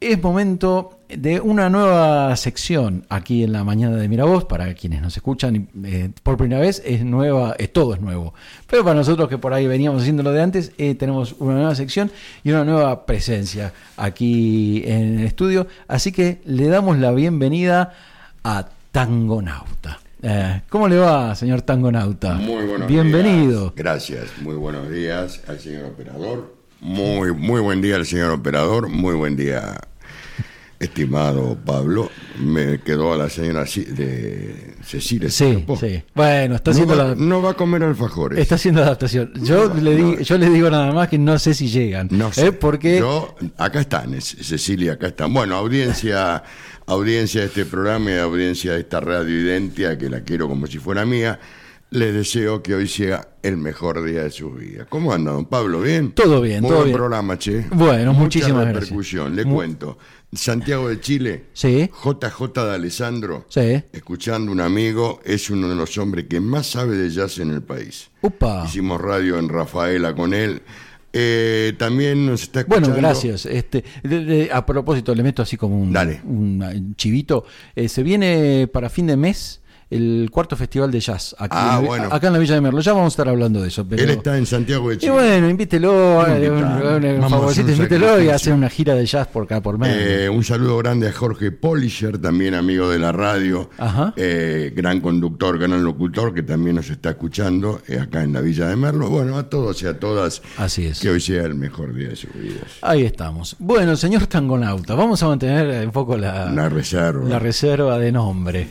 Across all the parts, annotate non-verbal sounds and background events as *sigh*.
es momento de una nueva sección aquí en la mañana de Miravoz. Para quienes nos escuchan eh, por primera vez, es nueva, todo es nuevo. Pero para nosotros que por ahí veníamos haciéndolo de antes, eh, tenemos una nueva sección y una nueva presencia aquí en el estudio. Así que le damos la bienvenida a Tangonauta. Eh, ¿Cómo le va, señor Tangonauta? Muy buenos Bienvenido. días. Gracias. Muy buenos días al señor operador. Muy, muy buen día al señor operador. Muy buen día, estimado Pablo. Me quedó a la señora de Cecilia. Sí. Bueno, está No haciendo va, la, no va a comer alfajores. Está haciendo adaptación. Yo No, le di- no. yo les digo nada más que no sé si llegan. No sé. ¿eh? Porque Yo, acá están, es- Cecilia, acá están. Bueno, audiencia, audiencia de este programa y audiencia de esta radio Identia, que la quiero como si fuera mía, les deseo que hoy sea el mejor día de su vida. ¿Cómo anda, don Pablo? ¿Bien? Todo bien, Muy todo buen bien. programa, che. Bueno, Mucha muchísimas gracias. repercusión, le Mu- cuento. Santiago de Chile, Sí. JJ de Alessandro, Sí. escuchando un amigo, es uno de los hombres que más sabe de jazz en el país. Upa. Hicimos radio en Rafaela con él. Eh, también nos está escuchando. Bueno, gracias. Este, de- de- a propósito, le meto así como un, Dale. un chivito. Eh, se viene para fin de mes el cuarto festival de jazz aquí Ah, en la- bueno. acá en la Villa de Merlo. Ya vamos a estar hablando de eso. Pero... Él está en Santiago de Y Chile. bueno, invítelo, eh, invítelo y hacer una gira de jazz por acá por medio. Eh, un saludo grande a Jorge Polisher, también amigo de la radio, Ajá. eh, gran conductor, gran locutor, que también nos está escuchando eh, acá en la Villa de Merlo. Bueno, a todos y a todas, Así es. que hoy sea el mejor día de sus vidas. Ahí estamos. Bueno, señor Tangonauta, vamos a mantener un poco la, Una reserva. la reserva de nombre.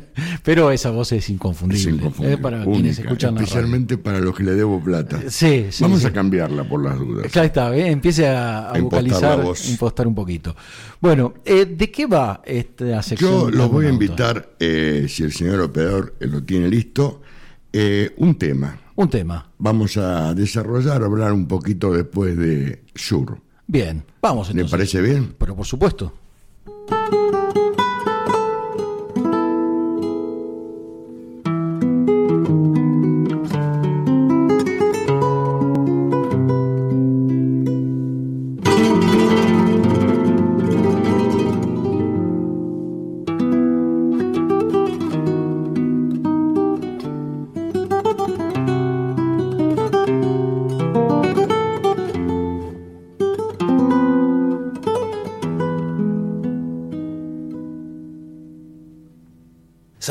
*laughs* Pero esa voz es inconfundible. Es inconfundible, eh, para única, quienes escuchan la especialmente para los que le debo plata. Sí, sí. Vamos sí. a cambiarla por las dudas. Ya está, ¿eh? empiece a, a A impostar vocalizar, voz. impostar un poquito. Bueno, eh, ¿de qué va esta sección? Yo los voy a invitar, eh, si el señor operador eh, lo tiene listo, eh, un tema. Un tema. Vamos a desarrollar, hablar un poquito después de Sur. Bien, vamos ¿Le entonces. parece bien? Pero por supuesto.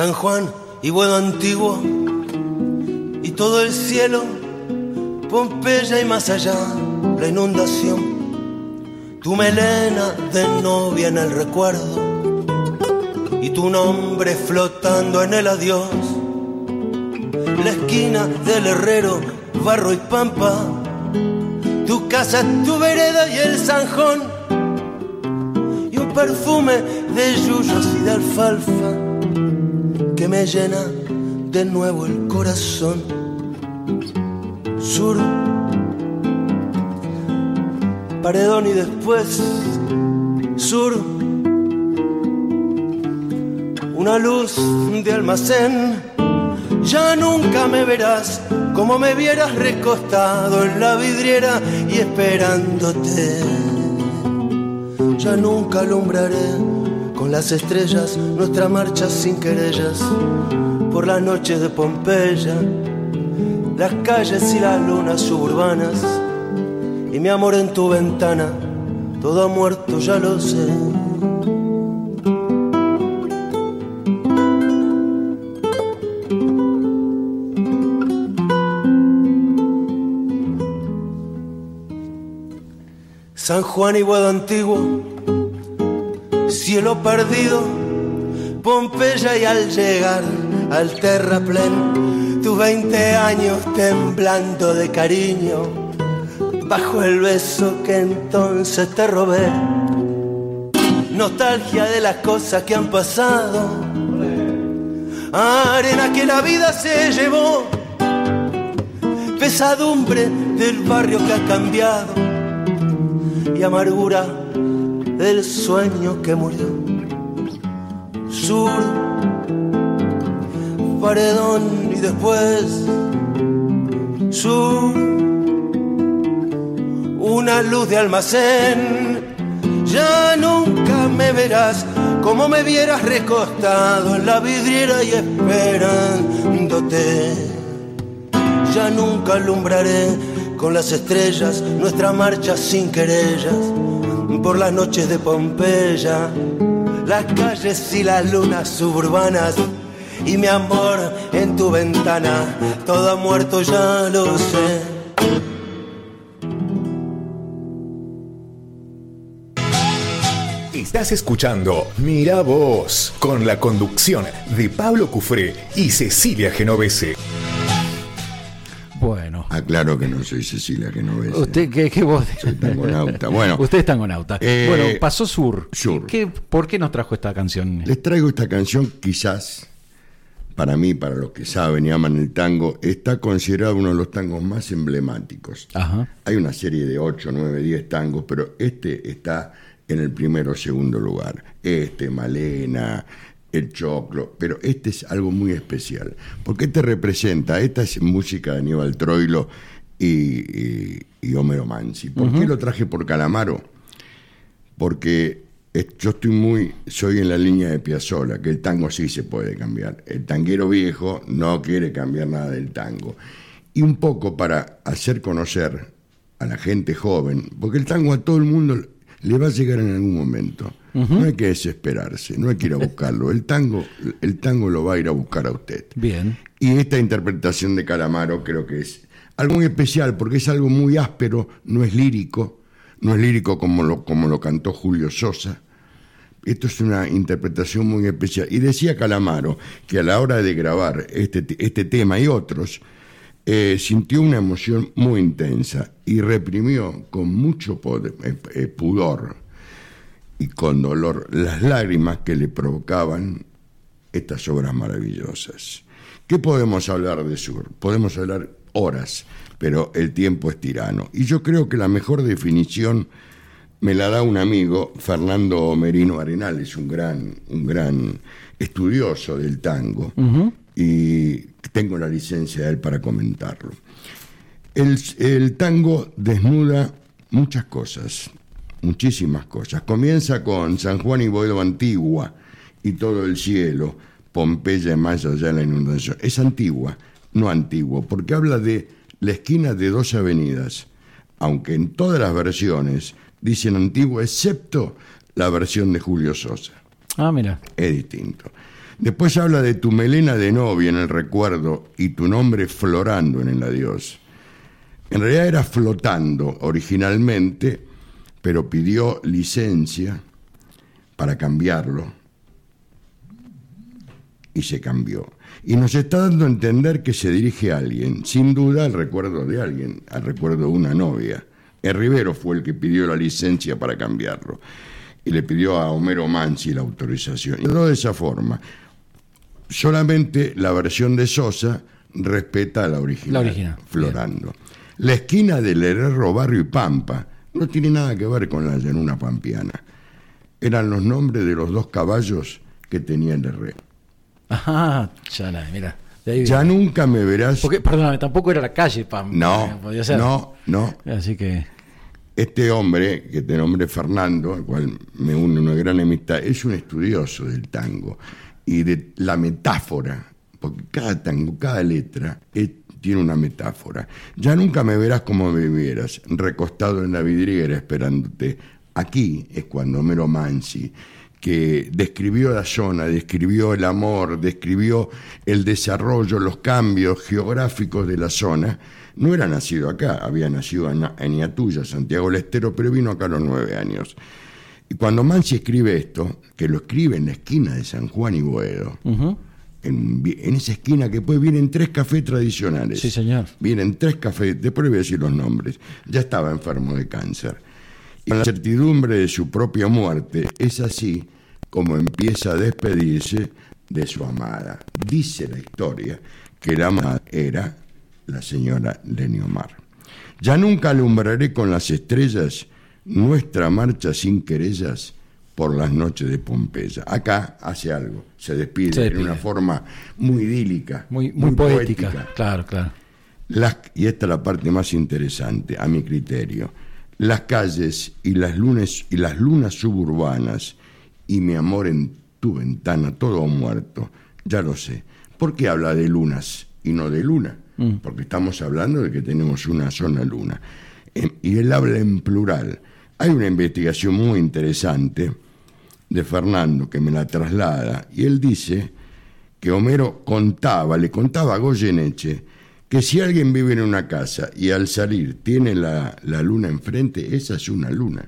San Juan y Buedo Antiguo y todo el cielo, Pompeya y más allá, la inundación, tu melena de novia en el recuerdo y tu nombre flotando en el adiós, la esquina del herrero, barro y pampa, tu casa, tu vereda y el zanjón. Y un perfume de yuyos y de alfalfa que me llena de nuevo el corazón. Sur, paredón y después sur, una luz de almacén. Ya nunca me verás como me vieras recostado en la vidriera y esperándote. Ya nunca alumbraré las estrellas nuestra marcha sin querellas por las noches de Pompeya, las calles y las lunas suburbanas y mi amor en tu ventana, todo ha muerto, ya lo sé. San Juan y Guado Antiguo, cielo perdido, Pompeya y al llegar al terraplén, tus 20 años temblando de cariño, bajo el beso que entonces te robé. Nostalgia de las cosas que han pasado, arena que la vida se llevó, pesadumbre del barrio que ha cambiado y amargura del sueño que murió. Sur, paredón y después sur, una luz de almacén. Ya me verás como me vieras recostado en la vidriera y esperándote. Ya nunca alumbraré con las estrellas nuestra marcha sin querellas por las noches de Pompeya, las calles y las lunas suburbanas y mi amor en tu ventana, todo muerto ya lo sé. Estás escuchando Mira Vos con la conducción de Pablo Cufré y Cecilia Genovese. Bueno. Aclaro que no soy Cecilia Genovese. Usted, ¿qué, qué voz? Soy tangonauta. *laughs* Bueno, Usted es tangonauta. Eh, bueno, pasó Sur. Sur. ¿Qué, ¿Por qué nos trajo esta canción? les traigo esta canción quizás, para mí, para los que saben y aman el tango, está considerado uno de los tangos más emblemáticos. Ajá. Hay una serie de 8, 9, 10 tangos, pero este está en el primero o segundo lugar. Este, Malena, el Choclo, pero este es algo muy especial. Porque este representa, esta es música de Aníbal Troilo y, y, y Homero Mansi. ¿Por qué lo traje por Calamaro? Porque es- yo estoy muy, soy en la línea de Piazzolla, que el tango sí se puede cambiar. El tanguero viejo no quiere cambiar nada del tango. Y un poco para hacer conocer a la gente joven, porque el tango a todo el mundo le va a llegar en algún momento. No hay que desesperarse, no hay que ir a buscarlo. El tango, el tango lo va a ir a buscar a usted. Bien. Y esta interpretación de Calamaro creo que es algo muy especial porque es algo muy áspero, no es lírico, no es lírico como lo, como lo cantó Julio Sosa. Esto es una interpretación muy especial. Y decía Calamaro que a la hora de grabar este, te- este tema y otros, eh, sintió una emoción muy intensa y reprimió con mucho poder- eh, eh, pudor y con dolor las lágrimas que le provocaban estas obras maravillosas. ¿Qué podemos hablar de Sur? Podemos hablar horas, pero el tiempo es tirano. Y yo creo que la mejor definición me la da un amigo, Fernando Merino Arenales, un gran, un gran estudioso del tango, y tengo la licencia de él para comentarlo. El, el tango desnuda muchas cosas, muchísimas cosas. Comienza con San Juan y Boedo Antigua y todo el cielo, Pompeya y más allá de la inundación. Es antigua, no antiguo, porque habla de la esquina de dos avenidas, aunque en todas las versiones dicen antiguo, excepto la versión de Julio Sosa Ah, mira. es distinto. Después habla de tu melena de novia en el recuerdo y tu nombre florando en el adiós. En realidad era flotando originalmente, pero pidió licencia para cambiarlo y se cambió. Y nos está dando a entender que se dirige a alguien, sin duda al recuerdo de alguien, al recuerdo de una novia. El Rivero fue el que pidió la licencia para cambiarlo y le pidió a Homero Mansi la autorización. Y no de esa forma. Solamente la versión de Sosa respeta a la original, La original, Florando. La esquina del Herrero Barrio y Pampa no tiene nada que ver con la llanura pampiana. Eran los nombres de los dos caballos que tenía el Herrero. Ajá, ya la, mira. Ya nunca me verás. Porque, perdóname, tampoco era la calle, Pam. No, Podía ser. no, no. Así que. Este hombre, que de nombre Fernando, al cual me une una gran amistad, es un estudioso del tango y de la metáfora, porque cada tango, cada letra es- tiene una metáfora. Ya nunca me verás como me vieras, recostado en la vidriera esperándote. Aquí es cuando Homero Mansi, que describió la zona, describió el amor, describió el desarrollo, los cambios geográficos de la zona, no era nacido acá, había nacido en, Iatuya, Santiago del Estero, pero vino acá a los nueve años. Y cuando Mansi escribe esto, que lo escribe en la esquina de San Juan y Boedo. En, esa esquina que después vienen tres cafés tradicionales. Sí, señor. Vienen tres cafés, después le voy a decir los nombres. Ya estaba enfermo de cáncer. Y con la certidumbre de su propia muerte, es así como empieza a despedirse de su amada. Dice la historia que la amada era la señora Leniomar. Ya nunca alumbraré con las estrellas nuestra marcha sin querellas por las noches de Pompeya. Acá hace algo, se despide, Se despide. en una forma muy idílica, Muy, muy, poética. Claro, claro. Las- y esta es la parte más interesante, a mi criterio. Las calles y las lunas, y las lunas suburbanas y mi amor en tu ventana, todo muerto, ya lo sé. ¿Por qué habla de lunas y no de luna? Mm. Porque estamos hablando de que tenemos una sola luna. Em, Y él habla en plural. Hay una investigación muy interesante de Fernando que me la traslada y él dice que Homero contaba, le contaba a Goyeneche que si alguien vive en una casa y al salir tiene la, la luna enfrente, esa es una luna.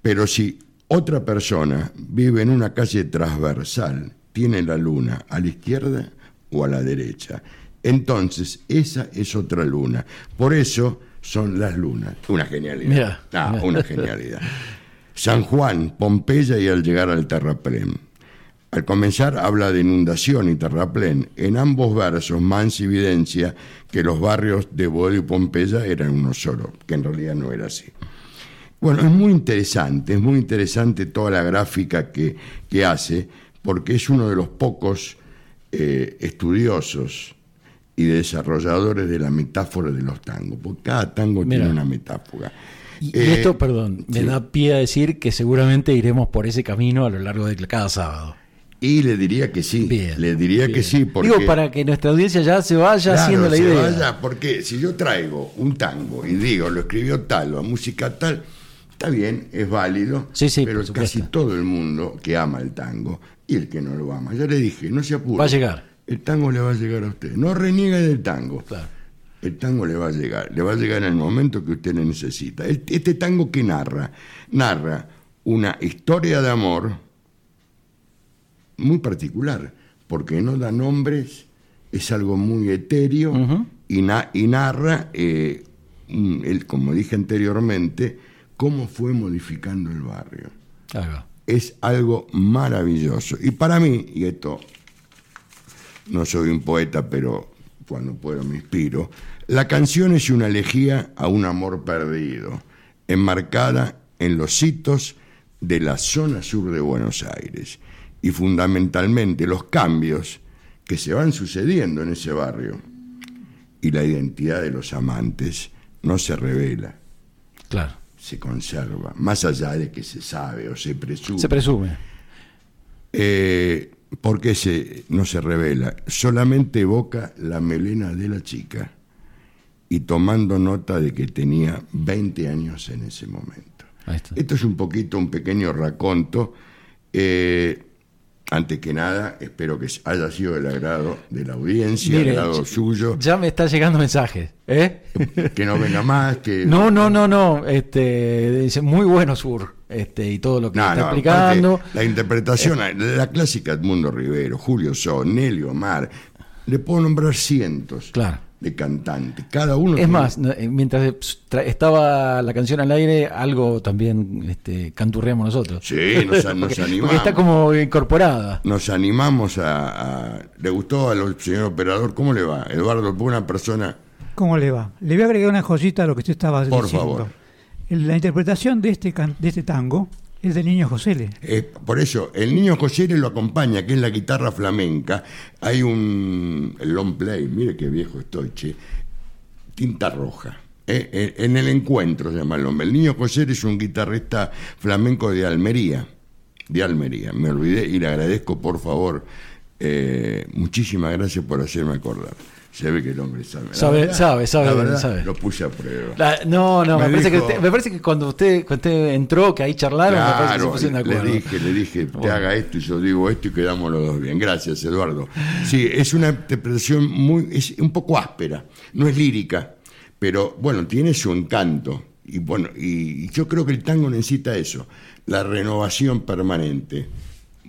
Pero si otra persona vive en una calle transversal, tiene la luna a la izquierda o a la derecha, entonces esa es otra luna. Por eso son las lunas. Una genialidad. Mirá, Ah, mirá. una genialidad. San Juan, Pompeya y al llegar al terraplén. Al comenzar habla de inundación y terraplén. En ambos versos, Mansi evidencia que los barrios de Bodio y Pompeya eran uno solo, que en realidad no era así. Bueno, es muy interesante, es muy interesante toda la gráfica que, que hace, porque es uno de los pocos eh, estudiosos y desarrolladores de la metáfora de los tangos, porque cada tango Mira. tiene una metáfora. Y, Eh, esto, perdón, me sí. da pie a decir que seguramente iremos por ese camino a lo largo de cada sábado. Y le diría que sí, Bien, le diría que sí, porque... Digo, para que nuestra audiencia ya se vaya Claro, haciendo la se idea. vaya, porque si yo traigo un tango y digo, lo escribió tal o a música tal, está bien, es válido, Sí, sí, pero casi todo el mundo que ama el tango y el que no lo ama, ya le dije, no se apure. Va a llegar. El tango le va a llegar a usted. No reniegue del tango. Claro. El tango le va a llegar, le va a llegar en el momento que usted le necesita. Este tango que narra, narra una historia de amor muy particular, porque no da nombres, es algo muy etéreo y, na- y narra, eh, el- como dije anteriormente, cómo fue modificando el barrio. Ahí va. Es algo maravilloso. Y para mí, y esto no soy un poeta, pero cuando puedo me inspiro, la canción es una elegía a un amor perdido, enmarcada en los hitos de la zona sur de Buenos Aires y fundamentalmente los cambios que se van sucediendo en ese barrio y la identidad de los amantes no se revela, Claro. se conserva, más allá de que se sabe o se presume. Se presume. Eh, ¿Por qué se, no se revela? Solamente evoca la melena de la chica y tomando nota de que tenía 20 años en ese momento. Esto es un poquito, un pequeño raconto. Eh, antes que nada, espero que haya sido del agrado de la audiencia, del agrado suyo, Ya me están llegando mensajes. ¿eh? que no venga más, que... *laughs* No, no, no, no. Este, dice, muy bueno Sur. Este, y todo lo que No, está no, explicando. aparte, la interpretación, la clásica Edmundo Rivero, Julio Son, Nelio Mar, le puedo nombrar cientos Claro. De cantantes. Cada uno. Es tiene- más, eh, mientras tra- estaba la canción al aire, algo también este, canturreamos nosotros. Sí, nos, *laughs* nos porque, animamos. porque está como incorporada. Nos animamos a, a- ¿Le gustó al señor operador? ¿Cómo le va? Eduardo, una persona. ¿Cómo le va? Le voy a agregar una cosita a lo que usted estaba Por diciendo. favor. La interpretación de este, can- de este tango es del niño José. eh, por eso, el niño José lo acompaña, que es la guitarra flamenca. Hay un long play, mire qué viejo estoy, che. Tinta roja. Eh, eh, en el encuentro se llama el nombre. El niño José es un guitarrista flamenco de Almería. De Almería. Me olvidé y le agradezco, por favor. eh, muchísimas gracias por hacerme acordar. Se ve que el hombre sabe. Sabe, verdad, sabe, sabe, la verdad, sabe. Lo puse a prueba. La- no, no, me, Me parece que usted- me parece que cuando usted, cuando usted entró, que ahí charlaron, me parece que se pusieron de le acuerdo. dije, le dije, te Bueno. haga esto y yo digo esto y quedamos los dos bien. Gracias, Eduardo. *laughs* Sí, es una interpretación muy, es un poco áspera, no es lírica, pero bueno, tiene su encanto. Y bueno, y yo creo que el tango necesita eso, la renovación permanente.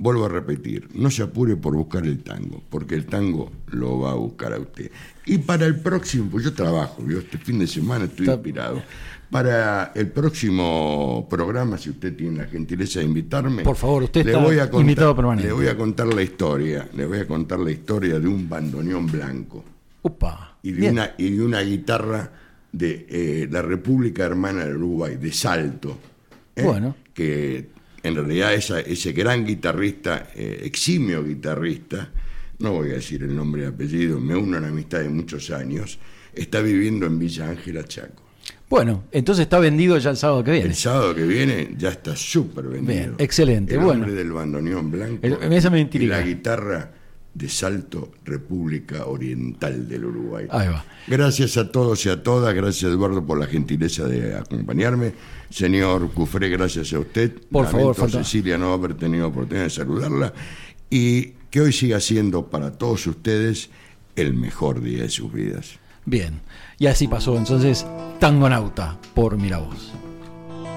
Vuelvo a repetir, no se apure por buscar el tango, porque el tango lo va a buscar a usted. Y para el próximo, pues yo trabajo, yo este fin de semana estoy Está- inspirado. Para el próximo programa, si usted tiene la gentileza de invitarme, Por favor, usted le está voy a contar, invitado permanente. Le voy a contar la historia, le voy a contar la historia de un bandoneón blanco Upa. y de una, y de una guitarra de eh, la República Hermana del Uruguay, de Salto. ¿eh? Bueno. Que en realidad esa- ese gran guitarrista, eh, eximio guitarrista, no voy a decir el nombre y apellido, me uno a amistad de muchos años, está viviendo en Villa Ángela Chaco. Bueno, entonces está vendido ya el sábado que viene. El sábado que viene ya está súper vendido. Bien, excelente, El bueno. hombre del bandoneón blanco El- esa y la guitarra de Salto, República Oriental del Uruguay. Ahí va. Gracias a todos y a todas, gracias Eduardo por la gentileza de acompañarme. Señor Cufré, gracias a usted. Por favor, Lamento, falta- Cecilia no haber tenido oportunidad de saludarla y que hoy siga siendo para todos ustedes el mejor día de sus vidas. Bien. Y así pasó entonces Tangonauta por Miravoz.